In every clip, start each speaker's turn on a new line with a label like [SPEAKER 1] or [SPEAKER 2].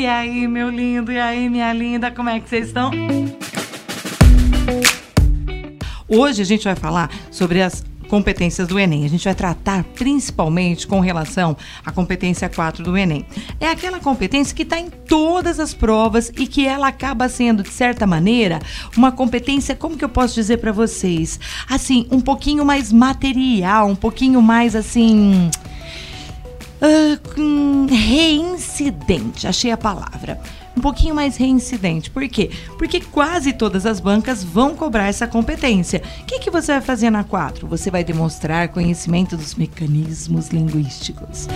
[SPEAKER 1] E aí, meu lindo? E aí, minha linda? Como é que vocês estão? Hoje a gente vai falar sobre as competências do Enem. A gente vai tratar principalmente com relação à competência 4 do Enem. É aquela competência que está em todas as provas e que ela acaba sendo, de certa maneira, uma competência, como que eu posso dizer para vocês? Assim, um pouquinho mais material, um pouquinho mais assim. Uh, reincidente, achei a palavra um pouquinho mais reincidente. Por quê? Porque quase todas as bancas vão cobrar essa competência. O que, que você vai fazer na 4? Você vai demonstrar conhecimento dos mecanismos linguísticos.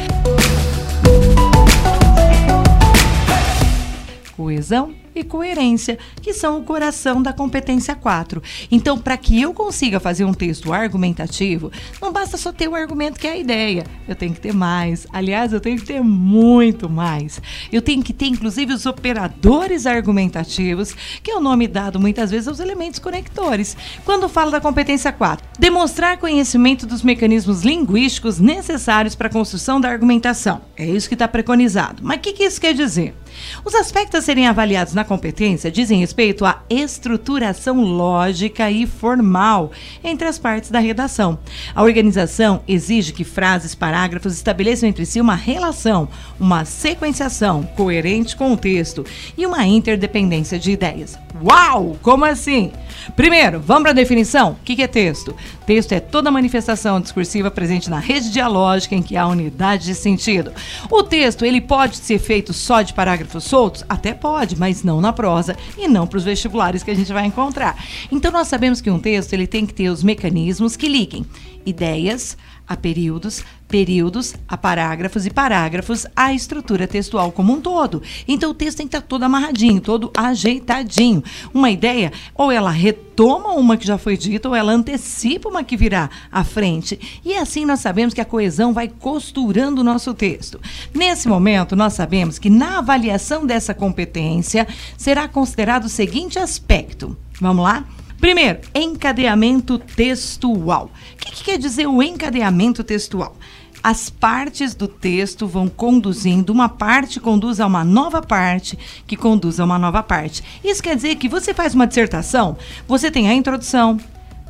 [SPEAKER 1] Coesão e coerência, que são o coração da competência 4. Então, para que eu consiga fazer um texto argumentativo, não basta só ter o argumento que é a ideia. Eu tenho que ter mais. Aliás, eu tenho que ter muito mais. Eu tenho que ter, inclusive, os operadores argumentativos, que é o nome dado muitas vezes aos elementos conectores. Quando falo da competência 4, demonstrar conhecimento dos mecanismos linguísticos necessários para a construção da argumentação. É isso que está preconizado. Mas o que, que isso quer dizer? Os aspectos a serem avaliados na competência dizem respeito à estruturação lógica e formal entre as partes da redação. A organização exige que frases, parágrafos estabeleçam entre si uma relação, uma sequenciação coerente com o texto e uma interdependência de ideias. Uau! Como assim? Primeiro, vamos para a definição? O que é texto? Texto é toda manifestação discursiva presente na rede dialógica em que há unidade de sentido. O texto, ele pode ser feito só de parágrafos soltos? Até pode, mas não na prosa e não para os vestibulares que a gente vai encontrar. Então nós sabemos que um texto, ele tem que ter os mecanismos que liguem ideias, a períodos, períodos, a parágrafos e parágrafos, a estrutura textual como um todo. Então o texto tem que estar todo amarradinho, todo ajeitadinho. Uma ideia, ou ela retoma uma que já foi dita, ou ela antecipa uma que virá à frente. E assim nós sabemos que a coesão vai costurando o nosso texto. Nesse momento, nós sabemos que na avaliação dessa competência será considerado o seguinte aspecto. Vamos lá? Primeiro, encadeamento textual. O que, que quer dizer o encadeamento textual? as partes do texto vão conduzindo, uma parte conduz a uma nova parte, que conduz a uma nova parte. Isso quer dizer que você faz uma dissertação, você tem a introdução,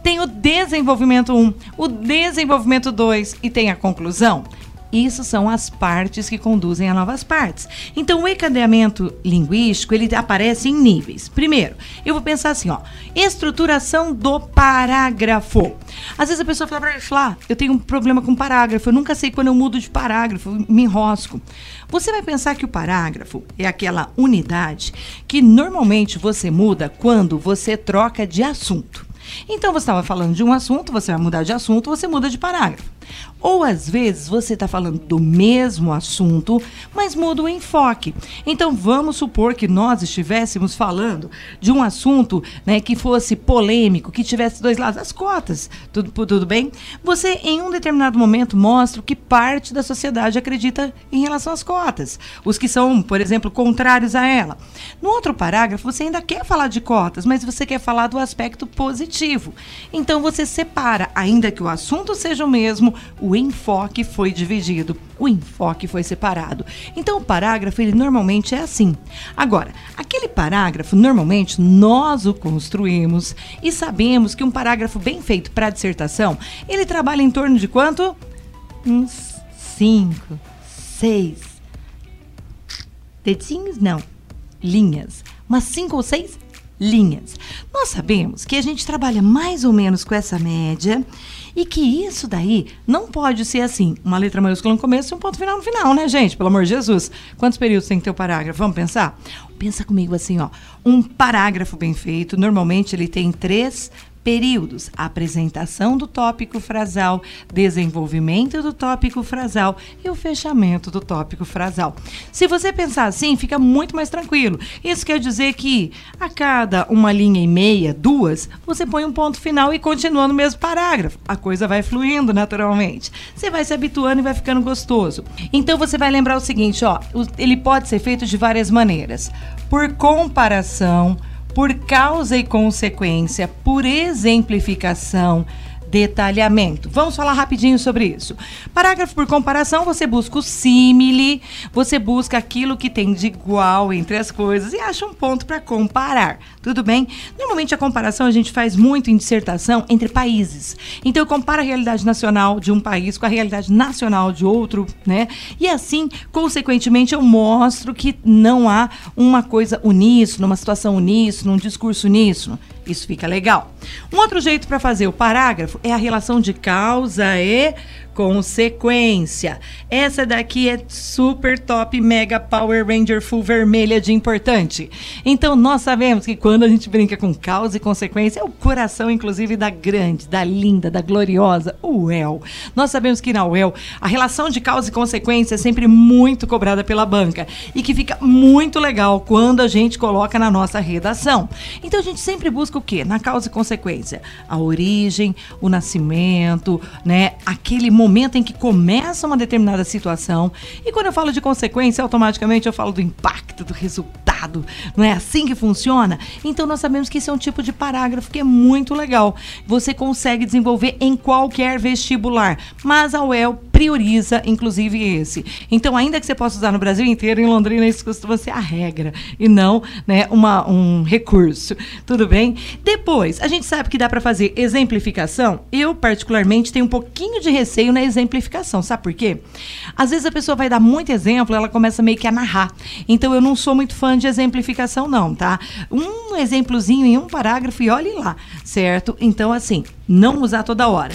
[SPEAKER 1] tem o desenvolvimento 1, o desenvolvimento 2 e tem a conclusão. Isso são as partes que conduzem a novas partes. Então, o encadeamento linguístico, ele aparece em níveis. Primeiro, eu vou pensar assim, ó, estruturação do parágrafo. Às vezes a pessoa fala para falar, ah, eu tenho um problema com parágrafo, eu nunca sei quando eu mudo de parágrafo, me enrosco. Você vai pensar que o parágrafo é aquela unidade que normalmente você muda quando você troca de assunto. Então você estava falando de um assunto, você vai mudar de assunto, você muda de parágrafo. Ou às vezes você está falando do mesmo assunto, mas muda o enfoque. Então vamos supor que nós estivéssemos falando de um assunto né, que fosse polêmico, que tivesse dois lados, as cotas, tudo, tudo bem? Você, em um determinado momento, mostra o que parte da sociedade acredita em relação às cotas. Os que são, por exemplo, contrários a ela. No outro parágrafo, você ainda quer falar de cotas, mas você quer falar do aspecto positivo. Então você separa, ainda que o assunto seja o mesmo, o enfoque foi dividido, o enfoque foi separado. Então o parágrafo ele normalmente é assim. Agora, aquele parágrafo normalmente nós o construímos e sabemos que um parágrafo bem feito para dissertação, ele trabalha em torno de quanto? Uns cinco, seis dedinhos não, linhas. Umas cinco ou seis linhas. Nós sabemos que a gente trabalha mais ou menos com essa média e que isso daí não pode ser assim, uma letra maiúscula no começo e um ponto final no final, né, gente? Pelo amor de Jesus. Quantos períodos tem que ter o parágrafo? Vamos pensar? Pensa comigo assim, ó. Um parágrafo bem feito, normalmente ele tem três períodos: apresentação do tópico frasal, desenvolvimento do tópico frasal e o fechamento do tópico frasal. Se você pensar assim, fica muito mais tranquilo. Isso quer dizer que a cada uma linha e meia, duas, você põe um ponto final e continua no mesmo parágrafo. A coisa vai fluindo naturalmente. Você vai se habituando e vai ficando gostoso. Então você vai lembrar o seguinte, ó, ele pode ser feito de várias maneiras. Por comparação, por causa e consequência, por exemplificação, detalhamento. Vamos falar rapidinho sobre isso. Parágrafo por comparação, você busca o símile, você busca aquilo que tem de igual entre as coisas e acha um ponto para comparar. Tudo bem? Normalmente a comparação a gente faz muito em dissertação entre países. Então eu comparo a realidade nacional de um país com a realidade nacional de outro, né? E assim, consequentemente, eu mostro que não há uma coisa uníssona, uma situação uníssona, um discurso uníssono. Isso fica legal. Um outro jeito para fazer o parágrafo é a relação de causa e consequência. Essa daqui é super top, mega Power Ranger full vermelha de importante. Então nós sabemos que quando a gente brinca com causa e consequência, é o coração, inclusive, da grande, da linda, da gloriosa UEL. Nós sabemos que na UEL a relação de causa e consequência é sempre muito cobrada pela banca e que fica muito legal quando a gente coloca na nossa redação. Então a gente sempre busca o quê? Na causa e consequência. A origem, o nascimento, né? Aquele momento momento em que começa uma determinada situação. E quando eu falo de consequência, automaticamente eu falo do impacto, do resultado. Não é assim que funciona? Então nós sabemos que esse é um tipo de parágrafo que é muito legal. Você consegue desenvolver em qualquer vestibular, mas a UEL prioriza inclusive esse. Então, ainda que você possa usar no Brasil inteiro, em Londrina isso costuma ser a regra e não, né, uma, um recurso. Tudo bem? Depois, a gente sabe que dá para fazer exemplificação. Eu particularmente tenho um pouquinho de receio na exemplificação. Sabe por quê? Às vezes a pessoa vai dar muito exemplo, ela começa meio que a narrar. Então eu não sou muito fã de exemplificação, não, tá? Um exemplozinho em um parágrafo e olhe lá, certo? Então, assim, não usar toda hora.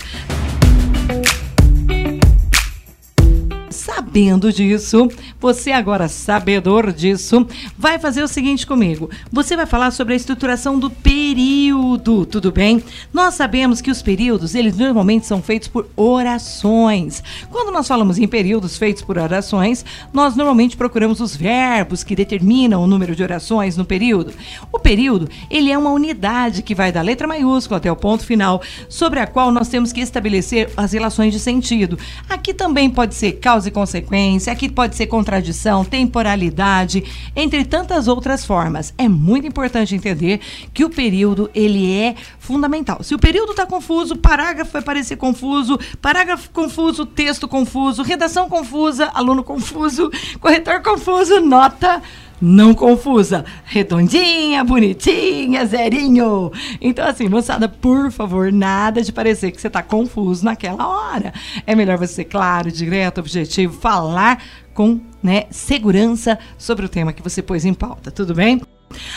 [SPEAKER 1] Sabendo disso, você agora sabedor disso, vai fazer o seguinte comigo. Você vai falar sobre a estruturação do período, tudo bem? Nós sabemos que os períodos, eles normalmente são feitos por orações. Quando nós falamos em períodos feitos por orações, nós normalmente procuramos os verbos que determinam o número de orações no período. O período, ele é uma unidade que vai da letra maiúscula até o ponto final, sobre a qual nós temos que estabelecer as relações de sentido. Aqui também pode ser causa e consequência, aqui pode ser contradição, temporalidade, entre tantas outras formas. É muito importante entender que o período ele é fundamental. Se o período está confuso, parágrafo vai parecer confuso, parágrafo confuso, texto confuso, redação confusa, aluno confuso, corretor confuso, nota não confusa. Redondinha, bonitinha, zerinho. Então, assim, moçada, por favor, nada de parecer que você está confuso naquela hora. É melhor você ser claro, direto, objetivo, falar com né, segurança sobre o tema que você pôs em pauta, tudo bem?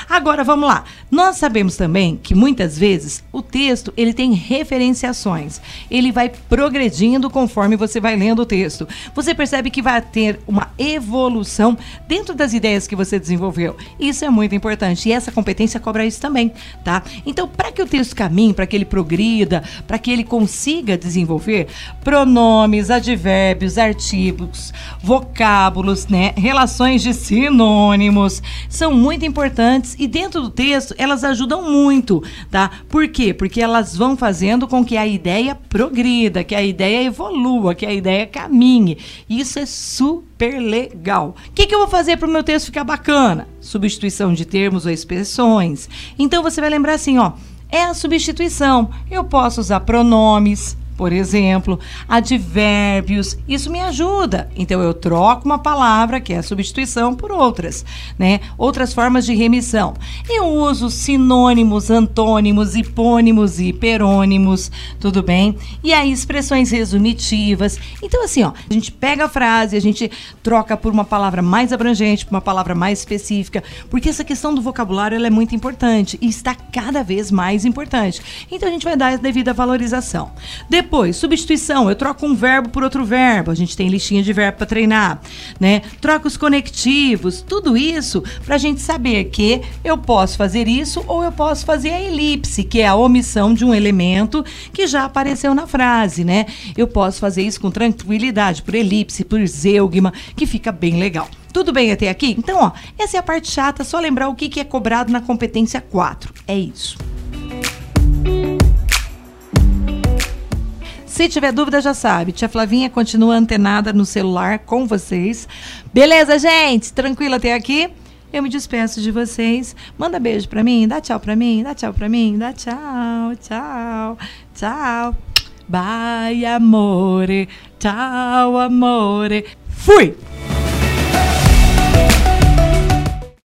[SPEAKER 1] Agora vamos lá. Nós sabemos também que muitas vezes o texto ele tem referenciações. Ele vai progredindo conforme você vai lendo o texto. Você percebe que vai ter uma evolução dentro das ideias que você desenvolveu. Isso é muito importante e essa competência cobra isso também, tá? Então, para que o texto caminhe, para que ele progrida, para que ele consiga desenvolver pronomes, advérbios, artigos, vocábulos, né, relações de sinônimos são muito importantes importantes e dentro do texto elas ajudam muito, tá? Por quê? Porque elas vão fazendo com que a ideia progrida, que a ideia evolua, que a ideia caminhe. Isso é super legal. O que, que eu vou fazer para o meu texto ficar bacana? Substituição de termos ou expressões. Então você vai lembrar assim, ó. É a substituição. Eu posso usar pronomes, por exemplo, advérbios, isso me ajuda. Então eu troco uma palavra que é a substituição por outras, né? Outras formas de remissão. Eu uso sinônimos, antônimos, hipônimos e hiperônimos, tudo bem? E aí expressões resumitivas. Então assim, ó, a gente pega a frase, a gente troca por uma palavra mais abrangente, por uma palavra mais específica, porque essa questão do vocabulário ela é muito importante e está cada vez mais importante. Então a gente vai dar a devida valorização. Depois depois, substituição, eu troco um verbo por outro verbo. A gente tem listinha de verbo para treinar, né? Troco os conectivos, tudo isso para a gente saber que eu posso fazer isso ou eu posso fazer a elipse, que é a omissão de um elemento que já apareceu na frase, né? Eu posso fazer isso com tranquilidade, por elipse, por zeugma, que fica bem legal. Tudo bem até aqui? Então, ó, essa é a parte chata, só lembrar o que, que é cobrado na competência 4. É isso. Se tiver dúvida, já sabe. Tia Flavinha continua antenada no celular com vocês. Beleza, gente? Tranquilo até aqui? Eu me despeço de vocês. Manda beijo pra mim, dá tchau pra mim, dá tchau pra mim, dá tchau, tchau, tchau. Bye, amore. Tchau, amore. Fui!